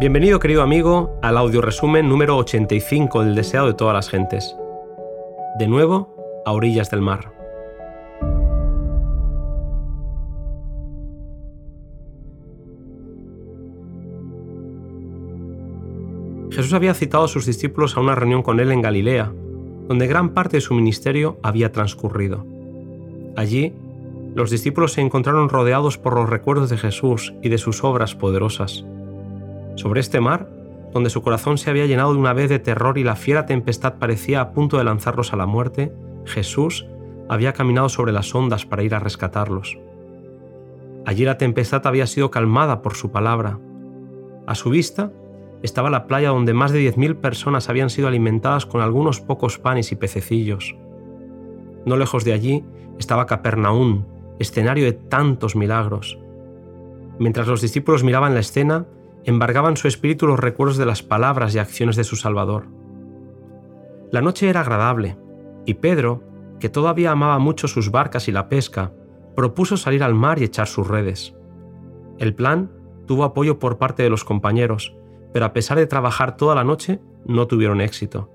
Bienvenido querido amigo al audio resumen número 85 del deseado de todas las gentes. De nuevo, a orillas del mar. Jesús había citado a sus discípulos a una reunión con él en Galilea, donde gran parte de su ministerio había transcurrido. Allí, los discípulos se encontraron rodeados por los recuerdos de Jesús y de sus obras poderosas. Sobre este mar, donde su corazón se había llenado de una vez de terror y la fiera tempestad parecía a punto de lanzarlos a la muerte, Jesús había caminado sobre las ondas para ir a rescatarlos. Allí la tempestad había sido calmada por su palabra. A su vista estaba la playa donde más de 10.000 personas habían sido alimentadas con algunos pocos panes y pececillos. No lejos de allí estaba Capernaum, escenario de tantos milagros. Mientras los discípulos miraban la escena, embargaban su espíritu los recuerdos de las palabras y acciones de su Salvador. La noche era agradable, y Pedro, que todavía amaba mucho sus barcas y la pesca, propuso salir al mar y echar sus redes. El plan tuvo apoyo por parte de los compañeros, pero a pesar de trabajar toda la noche, no tuvieron éxito.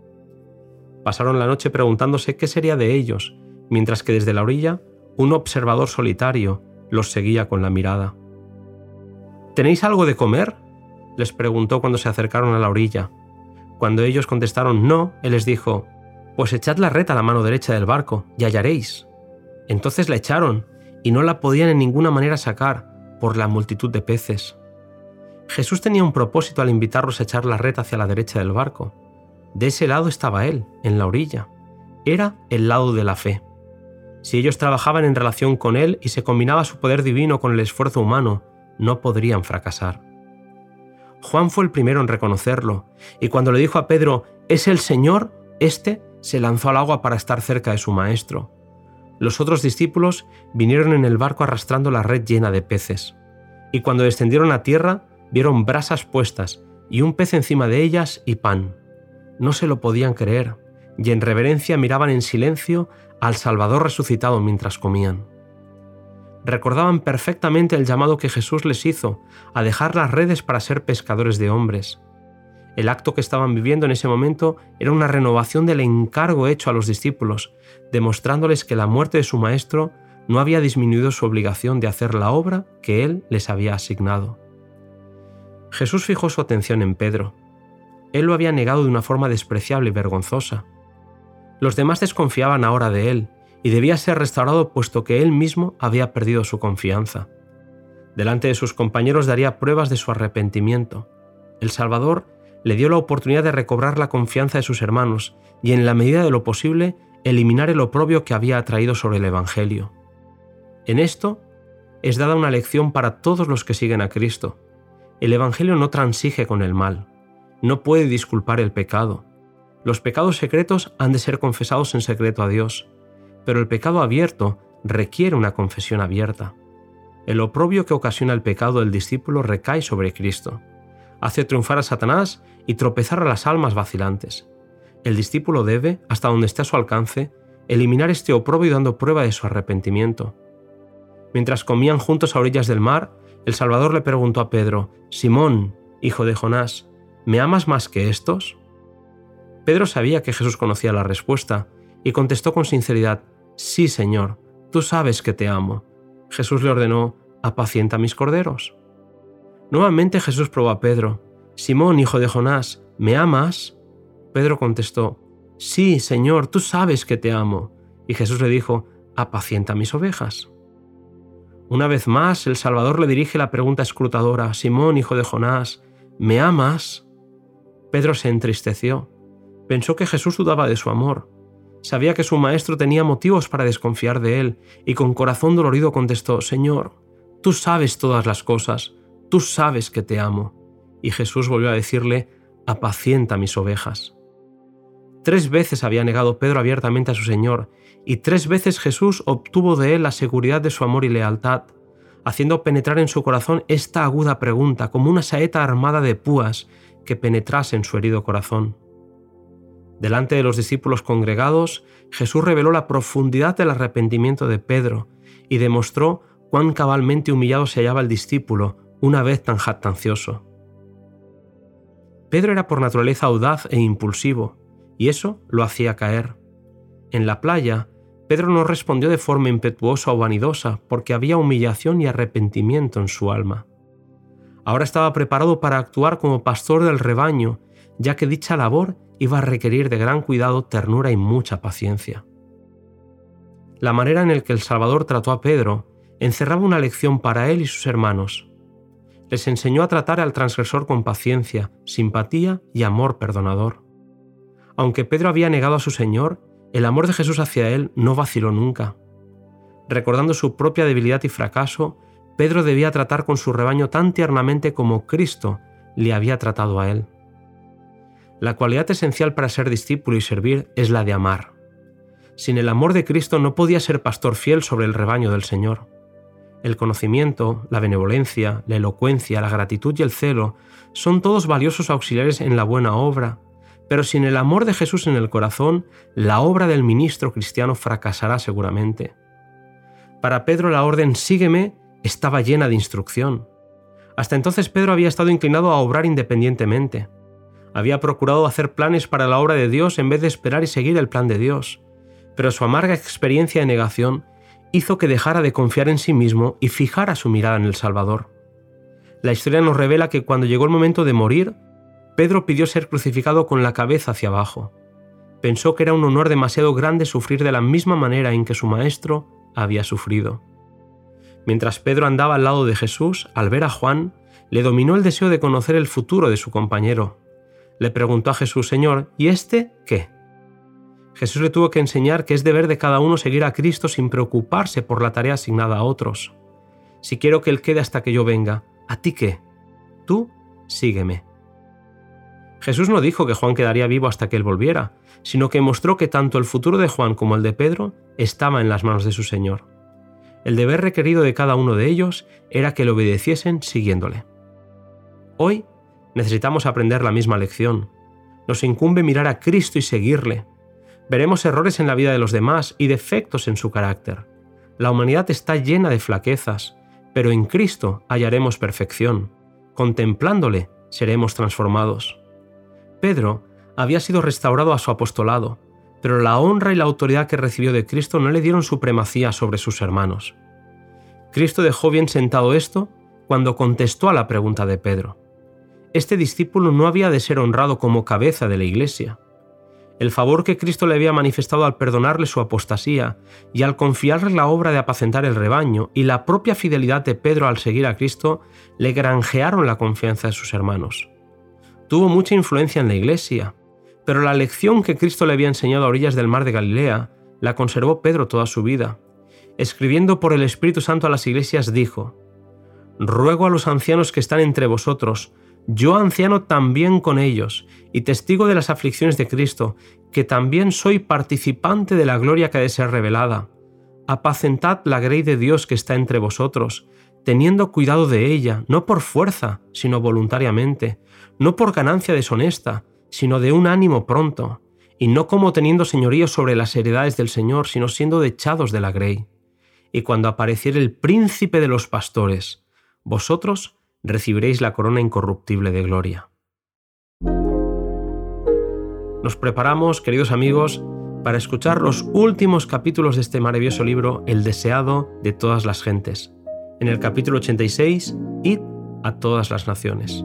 Pasaron la noche preguntándose qué sería de ellos, mientras que desde la orilla un observador solitario los seguía con la mirada. ¿Tenéis algo de comer? Les preguntó cuando se acercaron a la orilla. Cuando ellos contestaron no, él les dijo, Pues echad la red a la mano derecha del barco y hallaréis. Entonces la echaron, y no la podían en ninguna manera sacar por la multitud de peces. Jesús tenía un propósito al invitarlos a echar la red hacia la derecha del barco. De ese lado estaba Él, en la orilla. Era el lado de la fe. Si ellos trabajaban en relación con Él y se combinaba su poder divino con el esfuerzo humano, no podrían fracasar. Juan fue el primero en reconocerlo, y cuando le dijo a Pedro, es el Señor, éste se lanzó al agua para estar cerca de su maestro. Los otros discípulos vinieron en el barco arrastrando la red llena de peces, y cuando descendieron a tierra vieron brasas puestas y un pez encima de ellas y pan. No se lo podían creer, y en reverencia miraban en silencio al Salvador resucitado mientras comían recordaban perfectamente el llamado que Jesús les hizo a dejar las redes para ser pescadores de hombres. El acto que estaban viviendo en ese momento era una renovación del encargo hecho a los discípulos, demostrándoles que la muerte de su Maestro no había disminuido su obligación de hacer la obra que Él les había asignado. Jesús fijó su atención en Pedro. Él lo había negado de una forma despreciable y vergonzosa. Los demás desconfiaban ahora de Él y debía ser restaurado puesto que él mismo había perdido su confianza. Delante de sus compañeros daría pruebas de su arrepentimiento. El Salvador le dio la oportunidad de recobrar la confianza de sus hermanos y en la medida de lo posible eliminar el oprobio que había atraído sobre el Evangelio. En esto es dada una lección para todos los que siguen a Cristo. El Evangelio no transige con el mal, no puede disculpar el pecado. Los pecados secretos han de ser confesados en secreto a Dios, pero el pecado abierto requiere una confesión abierta. El oprobio que ocasiona el pecado del discípulo recae sobre Cristo. Hace triunfar a Satanás y tropezar a las almas vacilantes. El discípulo debe, hasta donde esté a su alcance, eliminar este oprobio dando prueba de su arrepentimiento. Mientras comían juntos a orillas del mar, el Salvador le preguntó a Pedro, Simón, hijo de Jonás, ¿me amas más que estos? Pedro sabía que Jesús conocía la respuesta y contestó con sinceridad, Sí, Señor, tú sabes que te amo. Jesús le ordenó, apacienta mis corderos. Nuevamente Jesús probó a Pedro, Simón, hijo de Jonás, ¿me amas? Pedro contestó, Sí, Señor, tú sabes que te amo. Y Jesús le dijo, apacienta mis ovejas. Una vez más, el Salvador le dirige la pregunta escrutadora, Simón, hijo de Jonás, ¿me amas? Pedro se entristeció. Pensó que Jesús dudaba de su amor. Sabía que su maestro tenía motivos para desconfiar de él, y con corazón dolorido contestó, Señor, tú sabes todas las cosas, tú sabes que te amo. Y Jesús volvió a decirle, apacienta mis ovejas. Tres veces había negado Pedro abiertamente a su Señor, y tres veces Jesús obtuvo de él la seguridad de su amor y lealtad, haciendo penetrar en su corazón esta aguda pregunta como una saeta armada de púas que penetrase en su herido corazón. Delante de los discípulos congregados, Jesús reveló la profundidad del arrepentimiento de Pedro y demostró cuán cabalmente humillado se hallaba el discípulo una vez tan jactancioso. Pedro era por naturaleza audaz e impulsivo, y eso lo hacía caer. En la playa, Pedro no respondió de forma impetuosa o vanidosa, porque había humillación y arrepentimiento en su alma. Ahora estaba preparado para actuar como pastor del rebaño, ya que dicha labor iba a requerir de gran cuidado, ternura y mucha paciencia. La manera en la que el Salvador trató a Pedro encerraba una lección para él y sus hermanos. Les enseñó a tratar al transgresor con paciencia, simpatía y amor perdonador. Aunque Pedro había negado a su Señor, el amor de Jesús hacia él no vaciló nunca. Recordando su propia debilidad y fracaso, Pedro debía tratar con su rebaño tan tiernamente como Cristo le había tratado a él. La cualidad esencial para ser discípulo y servir es la de amar. Sin el amor de Cristo no podía ser pastor fiel sobre el rebaño del Señor. El conocimiento, la benevolencia, la elocuencia, la gratitud y el celo son todos valiosos auxiliares en la buena obra, pero sin el amor de Jesús en el corazón, la obra del ministro cristiano fracasará seguramente. Para Pedro la orden sígueme estaba llena de instrucción. Hasta entonces Pedro había estado inclinado a obrar independientemente. Había procurado hacer planes para la obra de Dios en vez de esperar y seguir el plan de Dios. Pero su amarga experiencia de negación hizo que dejara de confiar en sí mismo y fijara su mirada en el Salvador. La historia nos revela que cuando llegó el momento de morir, Pedro pidió ser crucificado con la cabeza hacia abajo. Pensó que era un honor demasiado grande sufrir de la misma manera en que su maestro había sufrido. Mientras Pedro andaba al lado de Jesús, al ver a Juan, le dominó el deseo de conocer el futuro de su compañero. Le preguntó a Jesús, Señor, ¿y este qué? Jesús le tuvo que enseñar que es deber de cada uno seguir a Cristo sin preocuparse por la tarea asignada a otros. Si quiero que Él quede hasta que yo venga, ¿a ti qué? Tú sígueme. Jesús no dijo que Juan quedaría vivo hasta que Él volviera, sino que mostró que tanto el futuro de Juan como el de Pedro estaba en las manos de su Señor. El deber requerido de cada uno de ellos era que le obedeciesen siguiéndole. Hoy necesitamos aprender la misma lección. Nos incumbe mirar a Cristo y seguirle, Veremos errores en la vida de los demás y defectos en su carácter. La humanidad está llena de flaquezas, pero en Cristo hallaremos perfección. Contemplándole seremos transformados. Pedro había sido restaurado a su apostolado, pero la honra y la autoridad que recibió de Cristo no le dieron supremacía sobre sus hermanos. Cristo dejó bien sentado esto cuando contestó a la pregunta de Pedro. Este discípulo no había de ser honrado como cabeza de la iglesia, el favor que Cristo le había manifestado al perdonarle su apostasía y al confiarle la obra de apacentar el rebaño y la propia fidelidad de Pedro al seguir a Cristo le granjearon la confianza de sus hermanos. Tuvo mucha influencia en la iglesia, pero la lección que Cristo le había enseñado a orillas del mar de Galilea la conservó Pedro toda su vida. Escribiendo por el Espíritu Santo a las iglesias dijo, Ruego a los ancianos que están entre vosotros, yo anciano también con ellos, y testigo de las aflicciones de Cristo, que también soy participante de la gloria que ha de ser revelada. Apacentad la grey de Dios que está entre vosotros, teniendo cuidado de ella, no por fuerza, sino voluntariamente, no por ganancia deshonesta, sino de un ánimo pronto, y no como teniendo señorío sobre las heredades del Señor, sino siendo dechados de la grey. Y cuando apareciere el príncipe de los pastores, vosotros recibiréis la corona incorruptible de gloria. Nos preparamos, queridos amigos, para escuchar los últimos capítulos de este maravilloso libro, El deseado de todas las gentes. En el capítulo 86, Id a todas las naciones.